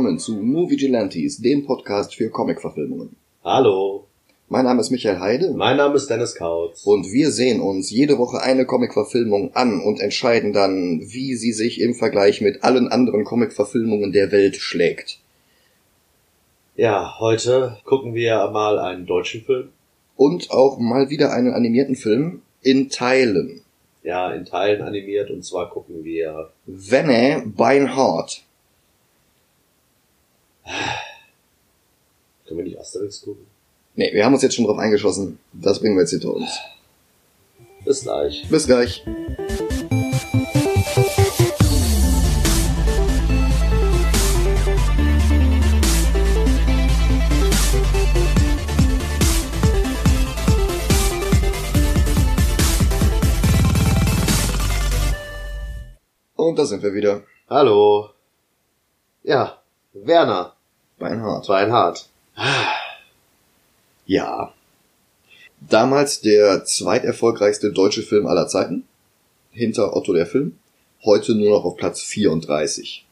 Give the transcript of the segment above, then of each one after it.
willkommen zu Movie Gelantes, dem Podcast für Comic-Verfilmungen. Hallo, Mein Name ist Michael Heide mein Name ist Dennis Kautz. und wir sehen uns jede Woche eine Comic-Verfilmung an und entscheiden dann, wie sie sich im Vergleich mit allen anderen Comic-Verfilmungen der Welt schlägt. Ja, heute gucken wir mal einen deutschen Film. Und auch mal wieder einen animierten Film in Teilen. Ja, in Teilen animiert und zwar gucken wir Venne Beinhardt. Können wir nicht Asterix gucken? Nee, wir haben uns jetzt schon drauf eingeschossen. Das bringen wir jetzt hinter uns. Bis gleich. Bis gleich. Und da sind wir wieder. Hallo. Ja, Werner. Beinhardt. Beinhardt. Ja. Damals der zweiterfolgreichste deutsche Film aller Zeiten. Hinter Otto der Film. Heute nur noch auf Platz 34.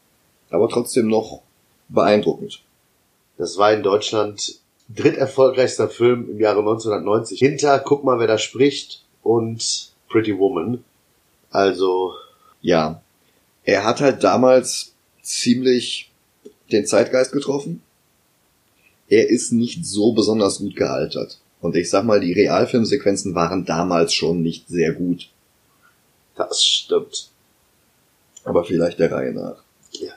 Aber trotzdem noch beeindruckend. Das war in Deutschland dritterfolgreichster Film im Jahre 1990. Hinter Guck mal, wer da spricht und Pretty Woman. Also, Ja. Er hat halt damals ziemlich den Zeitgeist getroffen. Er ist nicht so besonders gut gealtert. Und ich sag mal, die Realfilmsequenzen waren damals schon nicht sehr gut. das stimmt. Aber vielleicht der Reihe nach. Ja.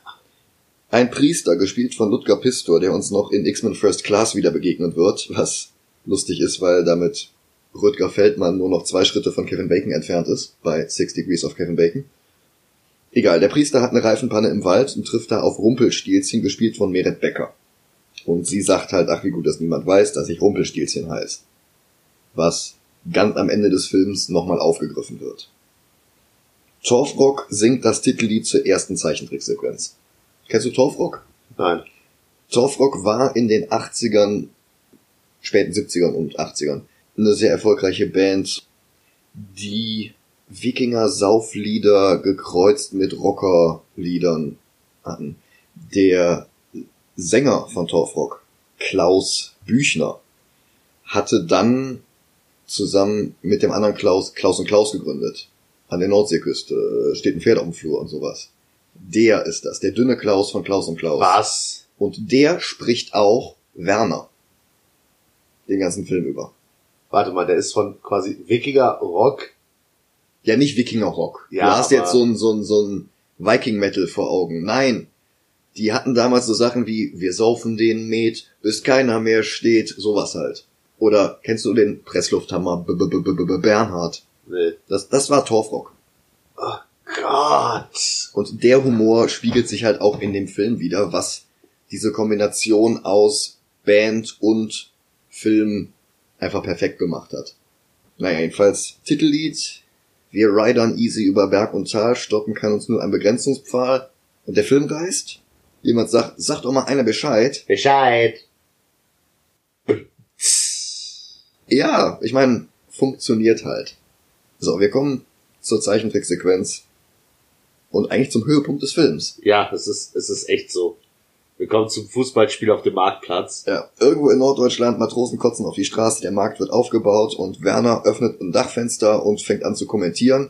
Ein Priester, gespielt von Ludger Pistor, der uns noch in X-Men First Class wieder begegnen wird, was lustig ist, weil damit Rüdger Feldmann nur noch zwei Schritte von Kevin Bacon entfernt ist, bei Six Degrees of Kevin Bacon. Egal, der Priester hat eine Reifenpanne im Wald und trifft da auf Rumpelstilzchen, gespielt von Meret Becker. Und sie sagt halt, ach wie gut, dass niemand weiß, dass ich Rumpelstilzchen heißt. Was ganz am Ende des Films nochmal aufgegriffen wird. Torfrock singt das Titellied zur ersten Zeichentricksequenz. Kennst du Torfrock? Nein. Torfrock war in den 80ern, späten 70ern und 80ern eine sehr erfolgreiche Band, die Wikinger-Sauflieder gekreuzt mit Rocker-Liedern hatten. Der Sänger von Torfrock, Klaus Büchner, hatte dann zusammen mit dem anderen Klaus, Klaus und Klaus gegründet. An der Nordseeküste steht ein Pferd auf dem Flur und sowas. Der ist das, der dünne Klaus von Klaus und Klaus. Was? Und der spricht auch Werner. Den ganzen Film über. Warte mal, der ist von quasi Wikinger Rock. Ja, nicht Wikinger-Rock. Ja, du hast jetzt so ein, so ein, so ein Viking-Metal vor Augen. Nein. Die hatten damals so Sachen wie, wir saufen den Met, bis keiner mehr steht, sowas halt. Oder kennst du den Presslufthammer B -B -B -B -B Bernhard? Nee. Das, das war Torfrock. Gott. Und der Humor spiegelt sich halt auch in dem Film wieder, was diese Kombination aus Band und Film einfach perfekt gemacht hat. Naja, jedenfalls Titellied. Wir ridern easy über Berg und Tal, stoppen kann uns nur ein Begrenzungspfahl. Und der Filmgeist? Jemand sagt, sagt doch mal einer Bescheid. Bescheid. Ja, ich meine, funktioniert halt. So, wir kommen zur Zeichentricksequenz. Und eigentlich zum Höhepunkt des Films. Ja, es ist, es ist echt so. Wir kommen zum Fußballspiel auf dem Marktplatz. Ja, irgendwo in Norddeutschland, Matrosen kotzen auf die Straße, der Markt wird aufgebaut und Werner öffnet ein Dachfenster und fängt an zu kommentieren.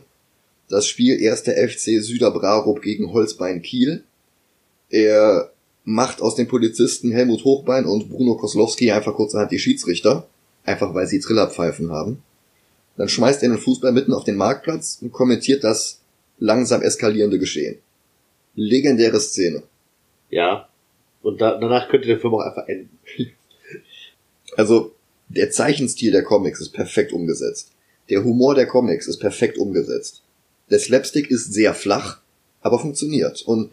Das Spiel 1. FC Süderbrarup gegen Holzbein Kiel. Er macht aus den Polizisten Helmut Hochbein und Bruno Koslowski einfach kurzerhand die Schiedsrichter. Einfach weil sie Trillerpfeifen haben. Dann schmeißt er den Fußball mitten auf den Marktplatz und kommentiert das langsam eskalierende Geschehen. Legendäre Szene. Ja. Und da, danach könnte der Film auch einfach enden. Also, der Zeichenstil der Comics ist perfekt umgesetzt. Der Humor der Comics ist perfekt umgesetzt. Der Slapstick ist sehr flach, aber funktioniert. Und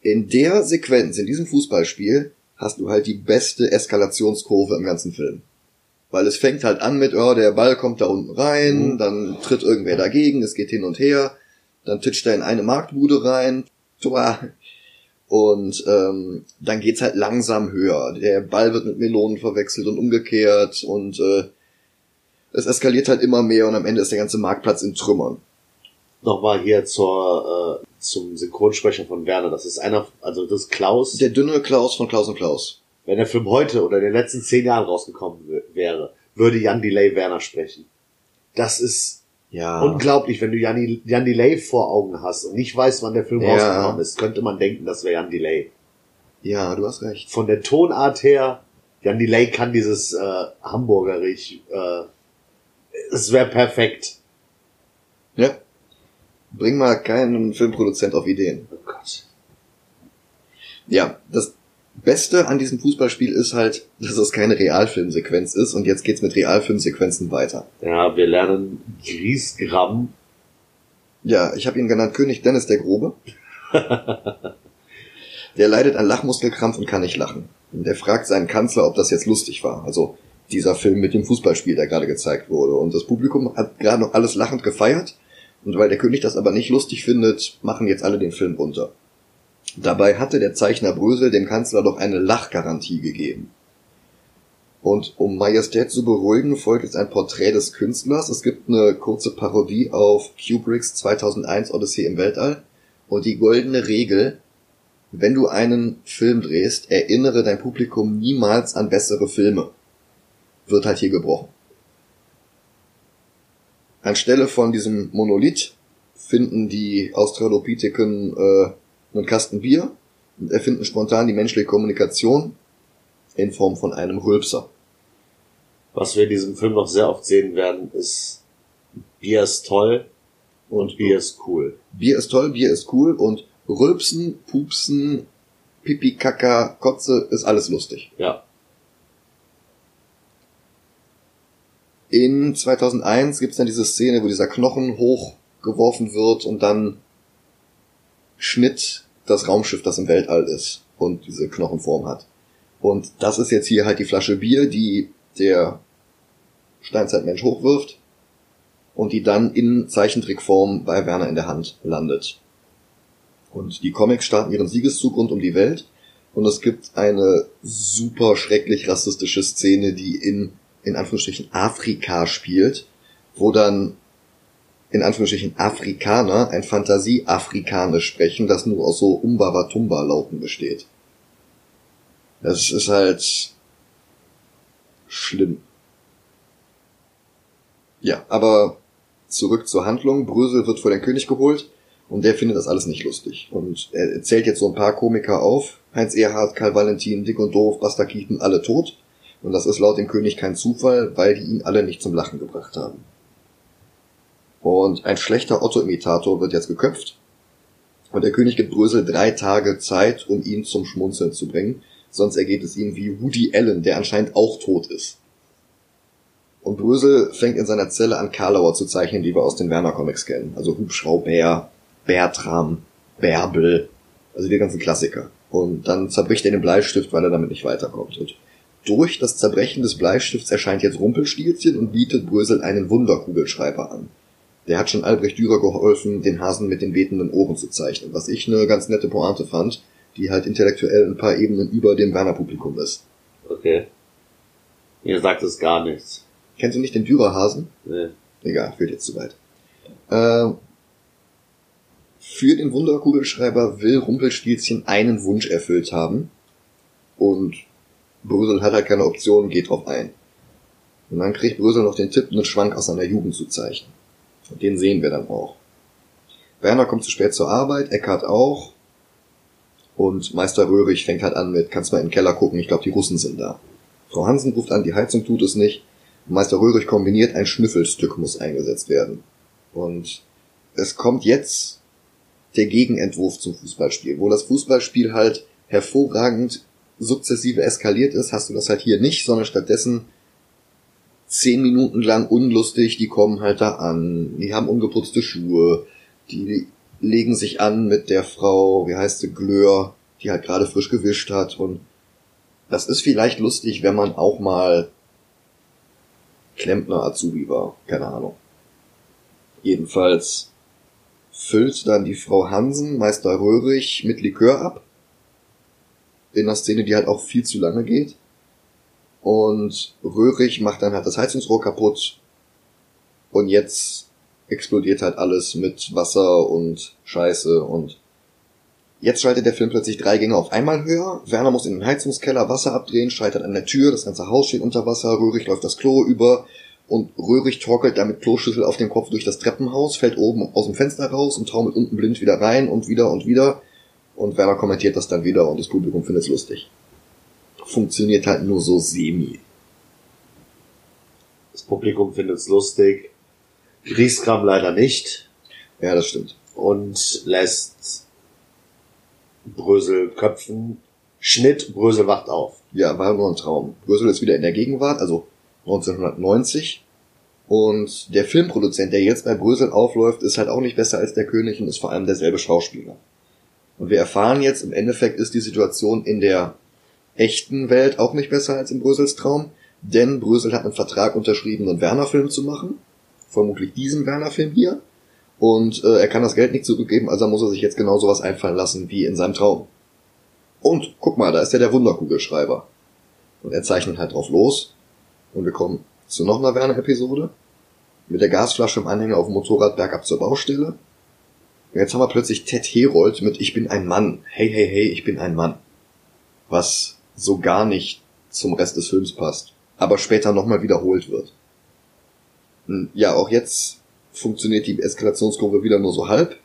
in der Sequenz, in diesem Fußballspiel, hast du halt die beste Eskalationskurve im ganzen Film. Weil es fängt halt an mit, oh, der Ball kommt da unten rein, Mhm. dann tritt irgendwer dagegen, es geht hin und her, dann titscht er in eine Marktbude rein, Tua. Und ähm, dann geht's halt langsam höher. Der Ball wird mit Melonen verwechselt und umgekehrt und äh, es eskaliert halt immer mehr und am Ende ist der ganze Marktplatz in Trümmern. Nochmal hier zur, äh, zum Synchronsprecher von Werner. Das ist einer, also das ist Klaus. Der dünne Klaus von Klaus und Klaus. Wenn der Film heute oder in den letzten zehn Jahren rausgekommen wäre, würde Jan Delay Werner sprechen. Das ist ja. unglaublich, wenn du Jan, Jan Delay vor Augen hast und nicht weißt, wann der Film ja. rausgekommen ist, könnte man denken, das wäre Jan Delay. Ja, du hast recht. Von der Tonart her, Jan Delay kann dieses äh, Hamburgerich, äh, es wäre perfekt. Ja. Bring mal keinen Filmproduzent auf Ideen. Oh Gott. Ja, das Beste an diesem Fußballspiel ist halt, dass es keine Realfilmsequenz ist und jetzt geht's mit Realfilmsequenzen weiter. Ja, wir lernen Griesgram. Ja, ich habe ihn genannt König Dennis der Grobe. der leidet an Lachmuskelkrampf und kann nicht lachen. Und er fragt seinen Kanzler, ob das jetzt lustig war. Also dieser Film mit dem Fußballspiel, der gerade gezeigt wurde. Und das Publikum hat gerade noch alles lachend gefeiert. Und weil der König das aber nicht lustig findet, machen jetzt alle den Film runter. Dabei hatte der Zeichner Brösel dem Kanzler doch eine Lachgarantie gegeben. Und um Majestät zu beruhigen, folgt jetzt ein Porträt des Künstlers. Es gibt eine kurze Parodie auf Kubricks 2001 Odyssee im Weltall. Und die goldene Regel, wenn du einen Film drehst, erinnere dein Publikum niemals an bessere Filme. Wird halt hier gebrochen. Anstelle von diesem Monolith finden die Australopitheken äh, einen Kasten Bier und erfinden spontan die menschliche Kommunikation in Form von einem Rülpser. Was wir in diesem Film noch sehr oft sehen werden, ist Bier ist toll und Bier ist cool. Bier ist toll, Bier ist cool und Rülpsen, Pupsen, Pipi, Kaka, Kotze ist alles lustig. Ja. In 2001 gibt's dann diese Szene, wo dieser Knochen hochgeworfen wird und dann Schnitt das Raumschiff, das im Weltall ist und diese Knochenform hat. Und das ist jetzt hier halt die Flasche Bier, die der Steinzeitmensch hochwirft und die dann in Zeichentrickform bei Werner in der Hand landet. Und die Comics starten ihren Siegeszug rund um die Welt und es gibt eine super schrecklich rassistische Szene, die in, in Anführungsstrichen Afrika spielt, wo dann in Anführungsstrichen Afrikaner ein Fantasie-Afrikanisch sprechen, das nur aus so Umbabatumba-Lauten besteht. Das ist halt schlimm. Ja, aber zurück zur Handlung. Brösel wird vor den König geholt und der findet das alles nicht lustig. Und er zählt jetzt so ein paar Komiker auf. Heinz Erhardt, Karl Valentin, Dick und Doof, Buster Keaton, alle tot. Und das ist laut dem König kein Zufall, weil die ihn alle nicht zum Lachen gebracht haben. Und ein schlechter Otto-Imitator wird jetzt geköpft. Und der König gibt Brösel drei Tage Zeit, um ihn zum Schmunzeln zu bringen. Sonst ergeht es ihm wie Woody Allen, der anscheinend auch tot ist. Und Brösel fängt in seiner Zelle an, Karlauer zu zeichnen, die wir aus den Werner-Comics kennen. Also Hubschrauber, Bertram, Bärbel, also die ganzen Klassiker. Und dann zerbricht er den Bleistift, weil er damit nicht weiterkommt. Und durch das Zerbrechen des Bleistifts erscheint jetzt Rumpelstilzchen und bietet Brösel einen Wunderkugelschreiber an. Der hat schon Albrecht Dürer geholfen, den Hasen mit den betenden Ohren zu zeichnen, was ich eine ganz nette Pointe fand, die halt intellektuell ein paar Ebenen über dem Werner-Publikum ist. Okay. Ihr sagt es gar nichts. Kennst du nicht den Dürerhasen? Nee. Egal, führt jetzt zu weit. Äh, für den Wunderkugelschreiber will Rumpelstilzchen einen Wunsch erfüllt haben. Und Brösel hat halt keine Option, geht drauf ein. Und dann kriegt Brösel noch den Tipp, einen Schwank aus seiner Jugend zu zeichnen. Und den sehen wir dann auch. Werner kommt zu spät zur Arbeit, Eckart auch. Und Meister Röhrig fängt halt an mit, kannst mal in den Keller gucken, ich glaube die Russen sind da. Frau Hansen ruft an, die Heizung tut es nicht. Meister Röhrig kombiniert, ein Schnüffelstück muss eingesetzt werden. Und es kommt jetzt der Gegenentwurf zum Fußballspiel. Wo das Fußballspiel halt hervorragend sukzessive eskaliert ist, hast du das halt hier nicht, sondern stattdessen zehn Minuten lang unlustig, die kommen halt da an, die haben ungeputzte Schuhe, die legen sich an mit der Frau, wie heißt sie, Glör, die halt gerade frisch gewischt hat und das ist vielleicht lustig, wenn man auch mal Klempner Azubi war, keine Ahnung. Jedenfalls füllt dann die Frau Hansen Meister Röhrig mit Likör ab. In einer Szene, die halt auch viel zu lange geht. Und Röhrig macht dann halt das Heizungsrohr kaputt. Und jetzt explodiert halt alles mit Wasser und Scheiße und jetzt schaltet der Film plötzlich drei Gänge auf einmal höher. Werner muss in den Heizungskeller Wasser abdrehen, scheitert an der Tür, das ganze Haus steht unter Wasser, Röhrig läuft das Klo über und Röhrig torkelt damit Kloschüssel auf dem Kopf durch das Treppenhaus, fällt oben aus dem Fenster raus und taumelt unten blind wieder rein und wieder und wieder. Und Werner kommentiert das dann wieder und das Publikum findet es lustig. Funktioniert halt nur so semi. Das Publikum findet es lustig. Grieskram leider nicht. Ja, das stimmt. Und lässt Brösel köpfen. Schnitt, Brösel wacht auf. Ja, war nur ein Traum. Brösel ist wieder in der Gegenwart, also 1990. Und der Filmproduzent, der jetzt bei Brösel aufläuft, ist halt auch nicht besser als der König und ist vor allem derselbe Schauspieler. Und wir erfahren jetzt, im Endeffekt ist die Situation in der echten Welt auch nicht besser als in Brösels Traum, denn Brösel hat einen Vertrag unterschrieben, einen Werner-Film zu machen. Vermutlich diesen Werner-Film hier. Und äh, er kann das Geld nicht zurückgeben, also muss er sich jetzt genau sowas einfallen lassen wie in seinem Traum. Und guck mal, da ist ja der Wunderkugelschreiber. Und er zeichnet halt drauf los. Und wir kommen zu noch einer Werner-Episode. Mit der Gasflasche im Anhänger auf dem Motorrad bergab zur Baustelle. Und jetzt haben wir plötzlich Ted Herold mit Ich bin ein Mann. Hey, hey, hey, ich bin ein Mann. Was so gar nicht zum Rest des Films passt. Aber später nochmal wiederholt wird. Hm, ja, auch jetzt funktioniert die Eskalationskurve wieder nur so halb.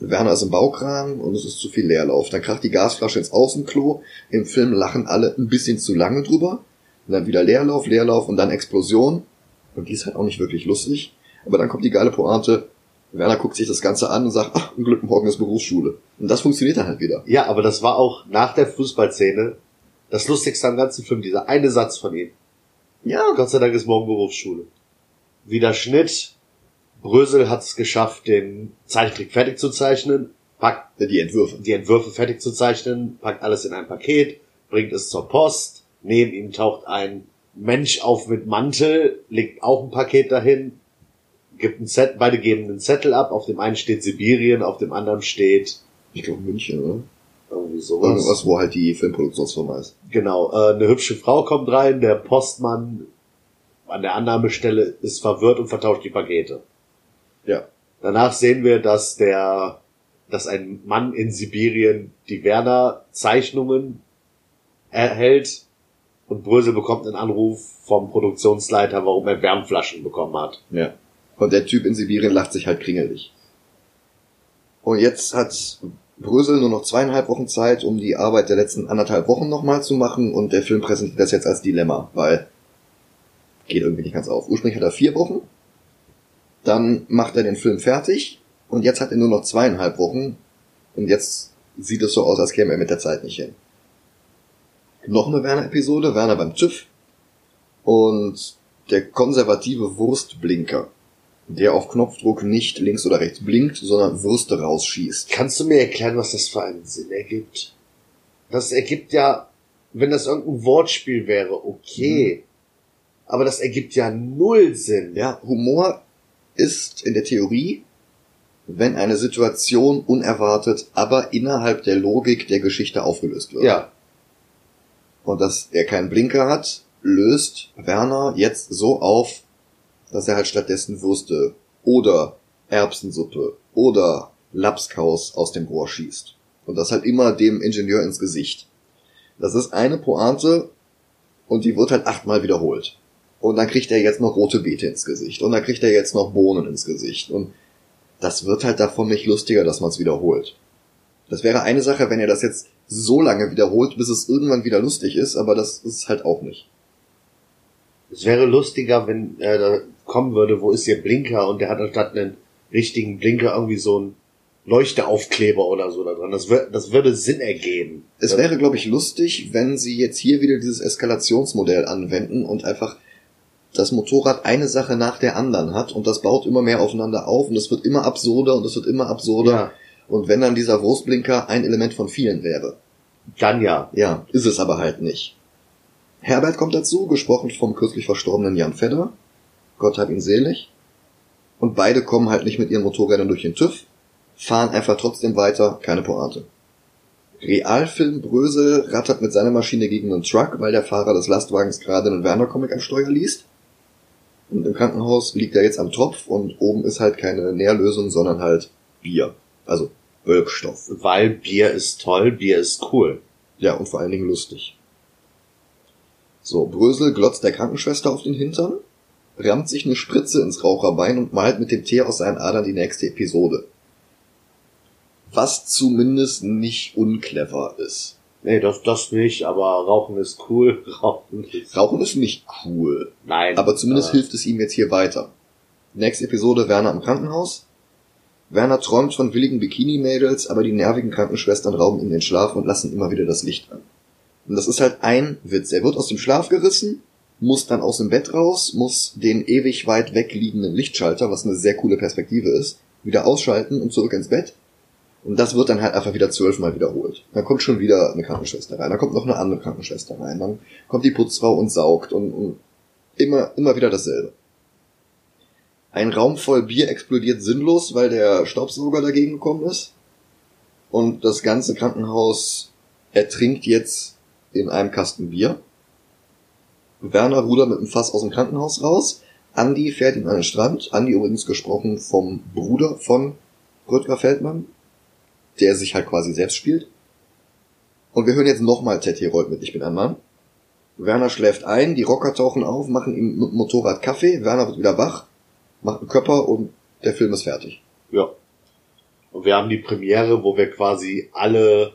Werner ist im Baukran und es ist zu viel Leerlauf. Dann kracht die Gasflasche ins Außenklo. Im Film lachen alle ein bisschen zu lange drüber. Und dann wieder Leerlauf, Leerlauf und dann Explosion. Und die ist halt auch nicht wirklich lustig. Aber dann kommt die geile Pointe. Werner guckt sich das Ganze an und sagt, ach, ein Glück, morgen ist Berufsschule. Und das funktioniert dann halt wieder. Ja, aber das war auch nach der Fußballszene das Lustigste am ganzen Film, dieser eine Satz von ihm. Ja. Gott sei Dank ist morgen Berufsschule. Wieder Schnitt. Brösel hat es geschafft, den Zeichentrick fertig zu zeichnen, packt Die Entwürfe. die Entwürfe fertig zu zeichnen, packt alles in ein Paket, bringt es zur Post. Neben ihm taucht ein Mensch auf mit Mantel, legt auch ein Paket dahin, gibt ein Set, beide geben einen Zettel ab. Auf dem einen steht Sibirien, auf dem anderen steht Ich glaube München, oder? Irgendwie sowas. Irgendwas, wo halt die Filmproduktionsfirma ist. Genau, äh, eine hübsche Frau kommt rein, der Postmann an der Annahmestelle ist verwirrt und vertauscht die Pakete. Ja. Danach sehen wir, dass der, dass ein Mann in Sibirien die Werner-Zeichnungen erhält und Brösel bekommt einen Anruf vom Produktionsleiter, warum er Wärmflaschen bekommen hat. Ja. Und der Typ in Sibirien lacht sich halt kringelig. Und jetzt hat Brösel nur noch zweieinhalb Wochen Zeit, um die Arbeit der letzten anderthalb Wochen nochmal zu machen und der Film präsentiert das jetzt als Dilemma, weil geht irgendwie nicht ganz auf. Ursprünglich hat er vier Wochen, dann macht er den Film fertig und jetzt hat er nur noch zweieinhalb Wochen und jetzt sieht es so aus, als käme er mit der Zeit nicht hin. Noch eine Werner-Episode, Werner beim TÜV und der konservative Wurstblinker, der auf Knopfdruck nicht links oder rechts blinkt, sondern Würste rausschießt. Kannst du mir erklären, was das für einen Sinn ergibt? Das ergibt ja, wenn das irgendein Wortspiel wäre, okay. Aber das ergibt ja null Sinn. Ja, Humor ist in der Theorie, wenn eine Situation unerwartet, aber innerhalb der Logik der Geschichte aufgelöst wird. Ja. Und dass er keinen Blinker hat, löst Werner jetzt so auf, dass er halt stattdessen Würste oder Erbsensuppe oder Lapskaus aus dem Rohr schießt. Und das halt immer dem Ingenieur ins Gesicht. Das ist eine Pointe und die wird halt achtmal wiederholt. Und dann kriegt er jetzt noch rote Beete ins Gesicht. Und dann kriegt er jetzt noch Bohnen ins Gesicht. Und das wird halt davon nicht lustiger, dass man es wiederholt. Das wäre eine Sache, wenn er das jetzt so lange wiederholt, bis es irgendwann wieder lustig ist, aber das ist halt auch nicht. Es wäre lustiger, wenn da kommen würde, wo ist ihr Blinker und der hat anstatt einen richtigen Blinker irgendwie so einen Leuchteaufkleber oder so da dran. Das, wür das würde Sinn ergeben. Es wäre, glaube ich, lustig, wenn sie jetzt hier wieder dieses Eskalationsmodell anwenden und einfach das Motorrad eine Sache nach der anderen hat und das baut immer mehr aufeinander auf und es wird immer absurder und es wird immer absurder. Ja. Und wenn dann dieser Wurstblinker ein Element von vielen wäre. Dann ja. Ja, ist es aber halt nicht. Herbert kommt dazu, gesprochen vom kürzlich verstorbenen Jan Fedder. Gott hab ihn selig. Und beide kommen halt nicht mit ihren Motorrädern durch den TÜV, fahren einfach trotzdem weiter, keine Pointe. Realfilm Brösel rattert mit seiner Maschine gegen einen Truck, weil der Fahrer des Lastwagens gerade einen Werner-Comic am Steuer liest. Und im Krankenhaus liegt er jetzt am Tropf und oben ist halt keine Nährlösung, sondern halt Bier. Also Wölkstoff. Weil Bier ist toll, Bier ist cool. Ja, und vor allen Dingen lustig. So, Brösel glotzt der Krankenschwester auf den Hintern, rammt sich eine Spritze ins Raucherbein und malt mit dem Tee aus seinen Adern die nächste Episode. Was zumindest nicht unclever ist. Nee, das, das nicht, aber Rauchen ist cool. Rauchen ist... Rauchen ist nicht cool, Nein. aber zumindest äh, hilft es ihm jetzt hier weiter. Nächste Episode Werner im Krankenhaus. Werner träumt von willigen Bikini-Mädels, aber die nervigen Krankenschwestern rauben ihm den Schlaf und lassen immer wieder das Licht an. Und das ist halt ein Witz. Er wird aus dem Schlaf gerissen, muss dann aus dem Bett raus, muss den ewig weit wegliegenden Lichtschalter, was eine sehr coole Perspektive ist, wieder ausschalten und zurück ins Bett. Und das wird dann halt einfach wieder zwölfmal wiederholt. Dann kommt schon wieder eine Krankenschwester rein, dann kommt noch eine andere Krankenschwester rein, dann kommt die Putzfrau und saugt und, und immer, immer wieder dasselbe. Ein Raum voll Bier explodiert sinnlos, weil der Staubsauger dagegen gekommen ist. Und das ganze Krankenhaus ertrinkt jetzt in einem Kasten Bier. Werner rudert mit dem Fass aus dem Krankenhaus raus. Andy fährt ihn an den Strand. Andy übrigens gesprochen vom Bruder von Rüdger Feldmann, der sich halt quasi selbst spielt. Und wir hören jetzt nochmal Ted Herold mit Ich bin ein Mann. Werner schläft ein, die Rocker tauchen auf, machen ihm mit Motorrad Kaffee, Werner wird wieder wach, macht einen Körper und der Film ist fertig. Ja. Und wir haben die Premiere, wo wir quasi alle,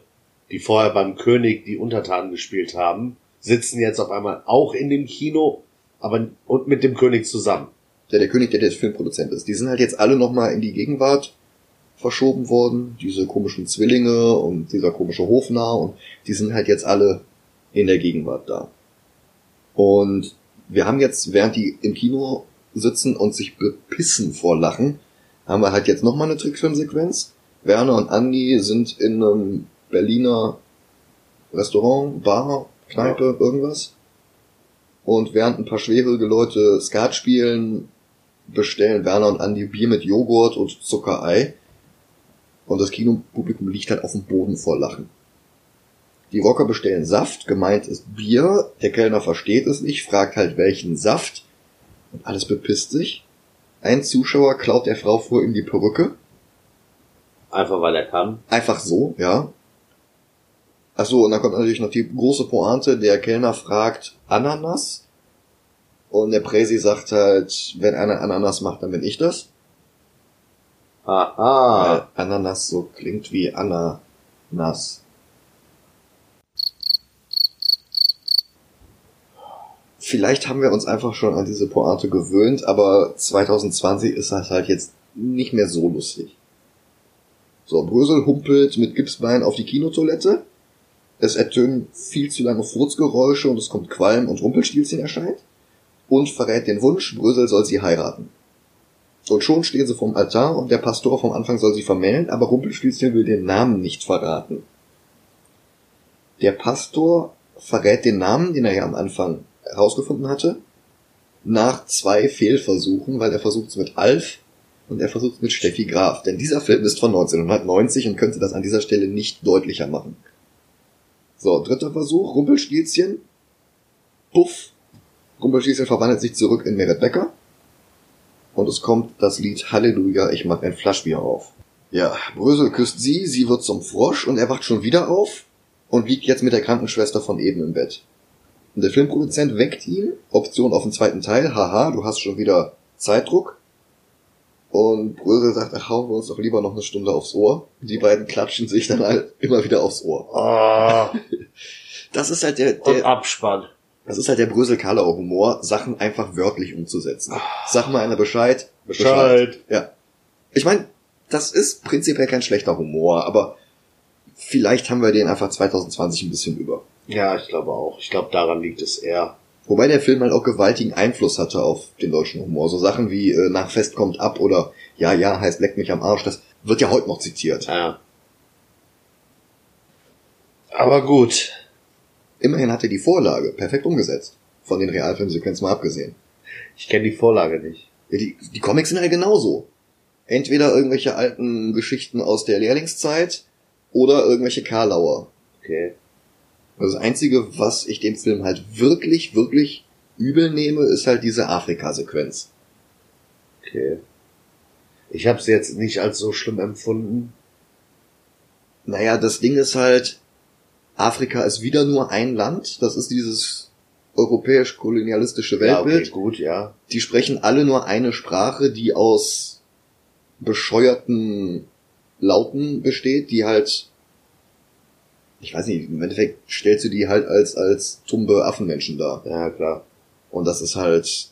die vorher beim König die Untertanen gespielt haben, sitzen jetzt auf einmal auch in dem Kino, aber und mit dem König zusammen. Der der König, der der Filmproduzent ist. Die sind halt jetzt alle nochmal in die Gegenwart verschoben worden. Diese komischen Zwillinge und dieser komische Hofnarr und die sind halt jetzt alle in der Gegenwart da. Und wir haben jetzt, während die im Kino sitzen und sich bepissen vor Lachen, haben wir halt jetzt nochmal eine Trickfilmsequenz. Werner und Andy sind in einem Berliner Restaurant, Bar, Kneipe, irgendwas. Und während ein paar schwerhörige Leute Skat spielen, bestellen Werner und Andy Bier mit Joghurt und Zuckerei. Und das Kinopublikum liegt halt auf dem Boden vor Lachen. Die Rocker bestellen Saft, gemeint ist Bier, der Kellner versteht es nicht, fragt halt welchen Saft und alles bepisst sich. Ein Zuschauer klaut der Frau vor ihm die Perücke. Einfach weil er kann. Einfach so, ja. Ach so, und dann kommt natürlich noch die große Pointe, der Kellner fragt Ananas. Und der Präsi sagt halt, wenn einer Ananas macht, dann bin ich das. Aha. Weil Ananas so klingt wie Ananas. Vielleicht haben wir uns einfach schon an diese Pointe gewöhnt, aber 2020 ist das halt jetzt nicht mehr so lustig. So, Brösel humpelt mit Gipsbein auf die Kinotoilette. Es ertönen viel zu lange Furzgeräusche und es kommt Qualm und Rumpelstilzchen erscheint. Und verrät den Wunsch, Brösel soll sie heiraten. Und schon stehen sie vorm Altar und der Pastor vom Anfang soll sie vermählen, aber Rumpelstilzchen will den Namen nicht verraten. Der Pastor verrät den Namen, den er ja am Anfang herausgefunden hatte, nach zwei Fehlversuchen, weil er versucht es mit Alf und er versucht es mit Steffi Graf. Denn dieser Film ist von 1990 und könnte das an dieser Stelle nicht deutlicher machen. So, dritter Versuch, Rumpelstilzchen. Puff. Rumpelstilzchen verwandelt sich zurück in Meret Becker. Und es kommt das Lied Halleluja, ich mach ein Flaschbier auf. Ja, Brösel küsst sie, sie wird zum Frosch und er wacht schon wieder auf und liegt jetzt mit der Krankenschwester von eben im Bett. Und der Filmproduzent weckt ihn, Option auf den zweiten Teil, haha, du hast schon wieder Zeitdruck. Und Brösel sagt, ach, hauen wir uns doch lieber noch eine Stunde aufs Ohr. Die beiden klatschen sich dann halt immer wieder aufs Ohr. Ah. Das ist halt der, Und der Abspann. das ist halt der Brösel-Karlauer Humor, Sachen einfach wörtlich umzusetzen. Sag mal einer Bescheid. Ja. Ich meine, das ist prinzipiell kein schlechter Humor, aber vielleicht haben wir den einfach 2020 ein bisschen über. Ja, ich glaube auch. Ich glaube, daran liegt es eher. Wobei der Film halt auch gewaltigen Einfluss hatte auf den deutschen Humor. So Sachen wie äh, nach Fest kommt ab oder Ja, ja, heißt leck mich am Arsch, das wird ja heute noch zitiert. Ja. Aber gut. Immerhin hat er die Vorlage perfekt umgesetzt. Von den Realfilmsequenzen mal abgesehen. Ich kenne die Vorlage nicht. Ja, die, die Comics sind halt genauso. Entweder irgendwelche alten Geschichten aus der Lehrlingszeit oder irgendwelche Karlauer. Okay. Also das Einzige, was ich dem Film halt wirklich, wirklich übel nehme, ist halt diese Afrika-Sequenz. Okay. Ich habe sie jetzt nicht als so schlimm empfunden. Naja, das Ding ist halt, Afrika ist wieder nur ein Land. Das ist dieses europäisch-kolonialistische Ja, okay, Weltbild. gut, ja. Die sprechen alle nur eine Sprache, die aus bescheuerten Lauten besteht, die halt, ich weiß nicht, im Endeffekt stellst du die halt als, als tumbe Affenmenschen dar. Ja, klar. Und das ist halt,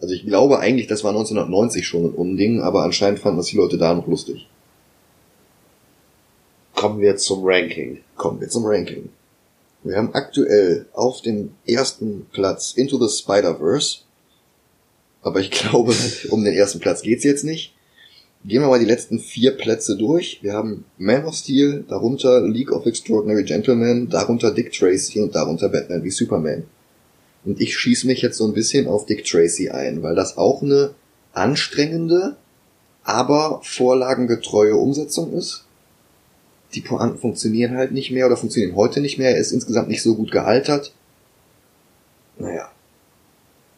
also ich glaube eigentlich, das war 1990 schon ein Unding, aber anscheinend fanden das die Leute da noch lustig. Kommen wir zum Ranking. Kommen wir zum Ranking. Wir haben aktuell auf dem ersten Platz Into the Spider-Verse. Aber ich glaube, um den ersten Platz geht's jetzt nicht. Gehen wir mal die letzten vier Plätze durch. Wir haben Man of Steel, darunter League of Extraordinary Gentlemen, darunter Dick Tracy und darunter Batman wie Superman. Und ich schieße mich jetzt so ein bisschen auf Dick Tracy ein, weil das auch eine anstrengende, aber vorlagengetreue Umsetzung ist die Pointen funktionieren halt nicht mehr oder funktionieren heute nicht mehr. Er ist insgesamt nicht so gut gealtert. Naja.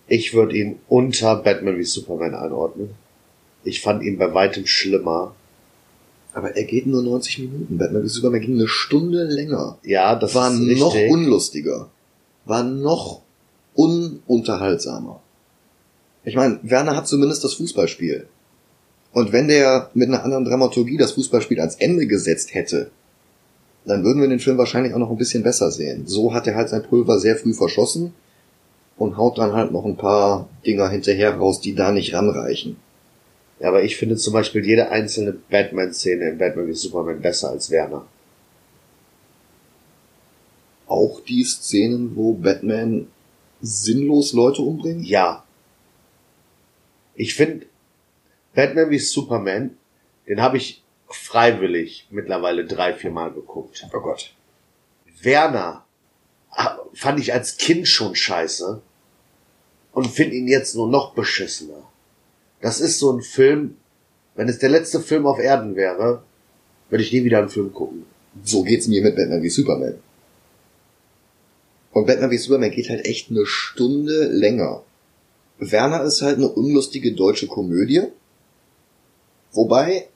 Ich würde ihn unter Batman wie Superman einordnen. Ich fand ihn bei weitem schlimmer. Aber er geht nur 90 Minuten. Batman wie Superman ging eine Stunde länger. Ja, das war noch richtig. unlustiger. War noch ununterhaltsamer. Ich meine, Werner hat zumindest das Fußballspiel. Und wenn der mit einer anderen Dramaturgie das Fußballspiel ans Ende gesetzt hätte, dann würden wir den Film wahrscheinlich auch noch ein bisschen besser sehen. So hat er halt sein Pulver sehr früh verschossen und haut dann halt noch ein paar Dinger hinterher raus, die da nicht ranreichen. Ja, aber ich finde zum Beispiel jede einzelne Batman-Szene in Batman wie Superman besser als Werner. Auch die Szenen, wo Batman sinnlos Leute umbringt? Ja. Ich finde, Batman wie Superman, den habe ich freiwillig mittlerweile drei, vier Mal geguckt. Oh Gott. Werner ah, fand ich als Kind schon scheiße und finde ihn jetzt nur noch beschissener. Das ist so ein Film, wenn es der letzte Film auf Erden wäre, würde ich nie wieder einen Film gucken. So geht's mir mit Batman wie Superman. Und Batman wie Superman geht halt echt eine Stunde länger. Werner ist halt eine unlustige deutsche Komödie. Wobei,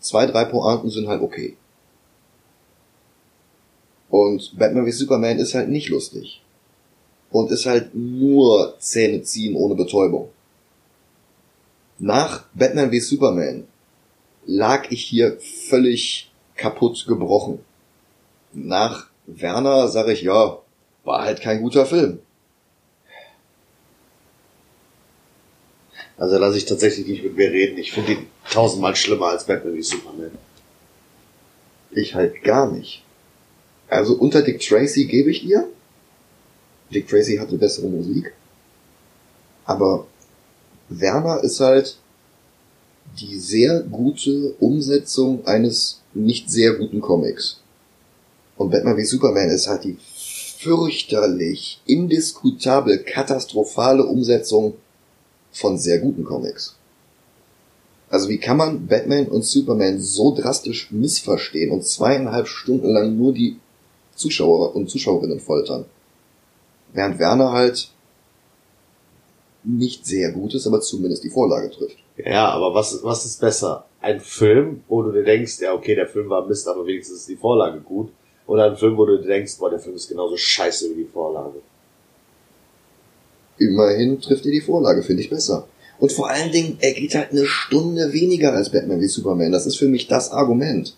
zwei, drei Pointen sind halt okay. Und Batman wie Superman ist halt nicht lustig. Und ist halt nur Zähne ziehen ohne Betäubung. Nach Batman wie Superman lag ich hier völlig kaputt gebrochen. Nach Werner sage ich, ja, war halt kein guter Film. Also lasse ich tatsächlich nicht mit mir reden. Ich finde ihn tausendmal schlimmer als Batman wie Superman. Ich halt gar nicht. Also unter Dick Tracy gebe ich dir. Dick Tracy hatte bessere Musik. Aber Werner ist halt die sehr gute Umsetzung eines nicht sehr guten Comics. Und Batman wie Superman ist halt die fürchterlich, indiskutabel, katastrophale Umsetzung von sehr guten Comics. Also wie kann man Batman und Superman so drastisch missverstehen und zweieinhalb Stunden lang nur die Zuschauer und Zuschauerinnen foltern? Während Werner halt nicht sehr gut ist, aber zumindest die Vorlage trifft. Ja, aber was, was ist besser? Ein Film, wo du dir denkst, ja okay, der Film war Mist, aber wenigstens ist die Vorlage gut. Oder ein Film, wo du dir denkst, boah, der Film ist genauso scheiße wie die Vorlage. Immerhin trifft ihr die Vorlage, finde ich besser. Und vor allen Dingen, er geht halt eine Stunde weniger als Batman wie Superman. Das ist für mich das Argument.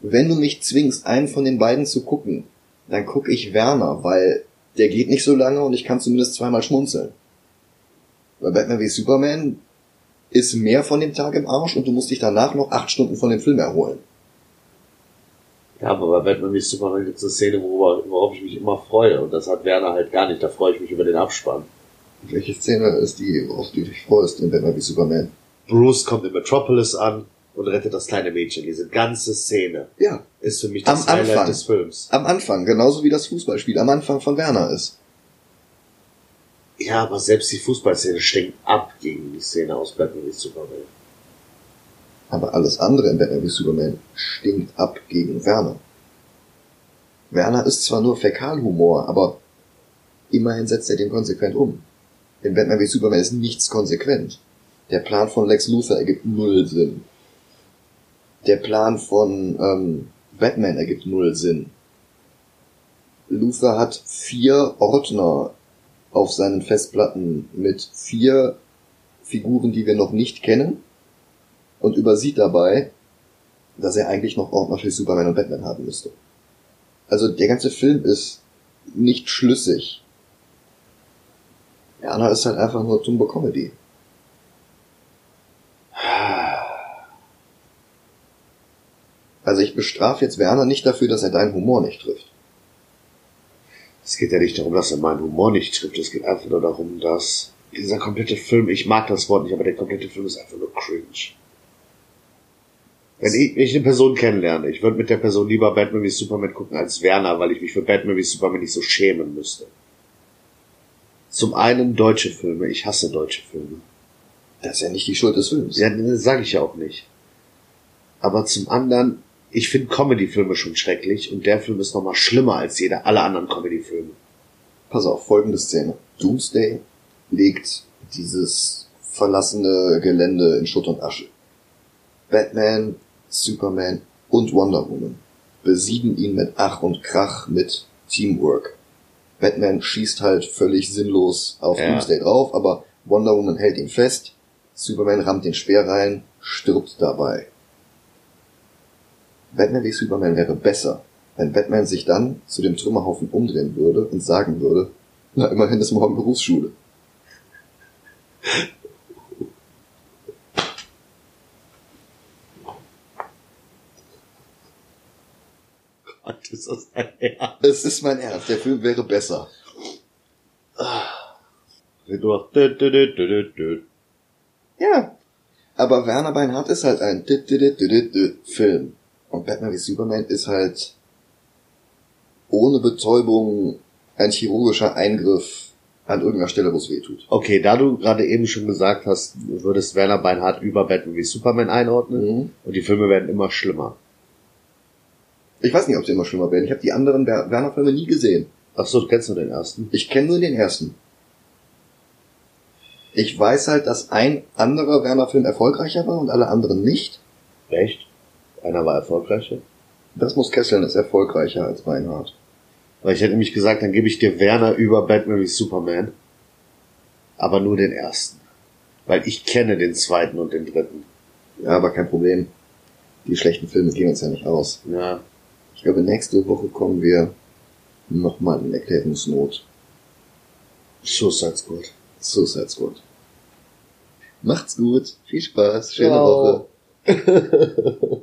Wenn du mich zwingst, einen von den beiden zu gucken, dann gucke ich Werner, weil der geht nicht so lange und ich kann zumindest zweimal schmunzeln. Bei Batman wie Superman ist mehr von dem Tag im Arsch und du musst dich danach noch acht Stunden von dem Film erholen. Ja, aber bei Batman wie Superman gibt es eine Szene, worüber, worauf ich mich immer freue. Und das hat Werner halt gar nicht. Da freue ich mich über den Abspann. Welche Szene ist die, worauf du dich freust in Batman wie Superman? Bruce kommt in Metropolis an und rettet das kleine Mädchen. Diese ganze Szene Ja, ist für mich das Am Highlight Anfang. des Films. am Anfang, genauso wie das Fußballspiel am Anfang von Werner ist. Ja, aber selbst die Fußballszene stinkt ab gegen die Szene aus Batman wie Superman. Aber alles andere in Batman wie Superman stinkt ab gegen Werner. Werner ist zwar nur Fäkalhumor, aber immerhin setzt er den konsequent um. In Batman wie Superman ist nichts konsequent. Der Plan von Lex Luthor ergibt null Sinn. Der Plan von ähm, Batman ergibt null Sinn. Luthor hat vier Ordner auf seinen Festplatten mit vier Figuren, die wir noch nicht kennen und übersieht dabei, dass er eigentlich noch Ordner für Superman und Batman haben müsste. Also der ganze Film ist nicht schlüssig. Werner ist halt einfach nur Tumbo Comedy. Also ich bestrafe jetzt Werner nicht dafür, dass er deinen Humor nicht trifft. Es geht ja nicht darum, dass er meinen Humor nicht trifft. Es geht einfach nur darum, dass dieser komplette Film, ich mag das Wort nicht, aber der komplette Film ist einfach nur cringe. Wenn ich, wenn ich eine Person kennenlerne, ich würde mit der Person lieber Batman wie Superman gucken als Werner, weil ich mich für Batman wie Superman nicht so schämen müsste. Zum einen deutsche Filme, ich hasse deutsche Filme. Das ist ja nicht die Schuld des Films. Ja, das sage ich ja auch nicht. Aber zum anderen, ich finde Comedy-Filme schon schrecklich und der Film ist nochmal schlimmer als jeder alle anderen Comedy-Filme. Pass auf, folgende Szene. Doomsday legt dieses verlassene Gelände in Schutt und Asche. Batman, Superman und Wonder Woman besiegen ihn mit Ach und Krach mit Teamwork. Batman schießt halt völlig sinnlos auf Ja. Doomsday drauf, aber Wonder Woman hält ihn fest, Superman rammt den Speer rein, stirbt dabei. Batman wie Superman wäre besser, wenn Batman sich dann zu dem Trümmerhaufen umdrehen würde und sagen würde, na immerhin ist morgen Berufsschule. Gott, ist das ein Ernst? Es ist mein Ernst, der Film wäre besser. Ja. Aber Werner Beinhardt ist halt ein Film. Und Batman wie Superman ist halt ohne Betäubung ein chirurgischer Eingriff an irgendeiner Stelle, wo es weh tut. Okay, da du gerade eben schon gesagt hast, du würdest Werner Beinhardt über Batman wie Superman einordnen Mhm. und die Filme werden immer schlimmer. Ich weiß nicht, ob sie immer schlimmer werden. Ich habe die anderen Wer- Werner-Filme nie gesehen. Ach so, du kennst nur den ersten? Ich kenne nur den ersten. Ich weiß halt, dass ein anderer Werner-Film erfolgreicher war und alle anderen nicht. Echt? Einer war erfolgreicher? Das muss Kesseln ist erfolgreicher als Beinhardt. Weil ich hätte nämlich gesagt, dann gebe ich dir Werner über Batman wie Superman. Aber nur den ersten. Weil ich kenne den zweiten und den dritten. Ja, aber kein Problem. Die schlechten Filme gehen uns ja nicht aus. Ja. Ich glaube, nächste Woche kommen wir nochmal in Erklärungsnot. Suicide Squad. Suicide Squad. Macht's gut. Viel Spaß. Schöne Ciao. Woche.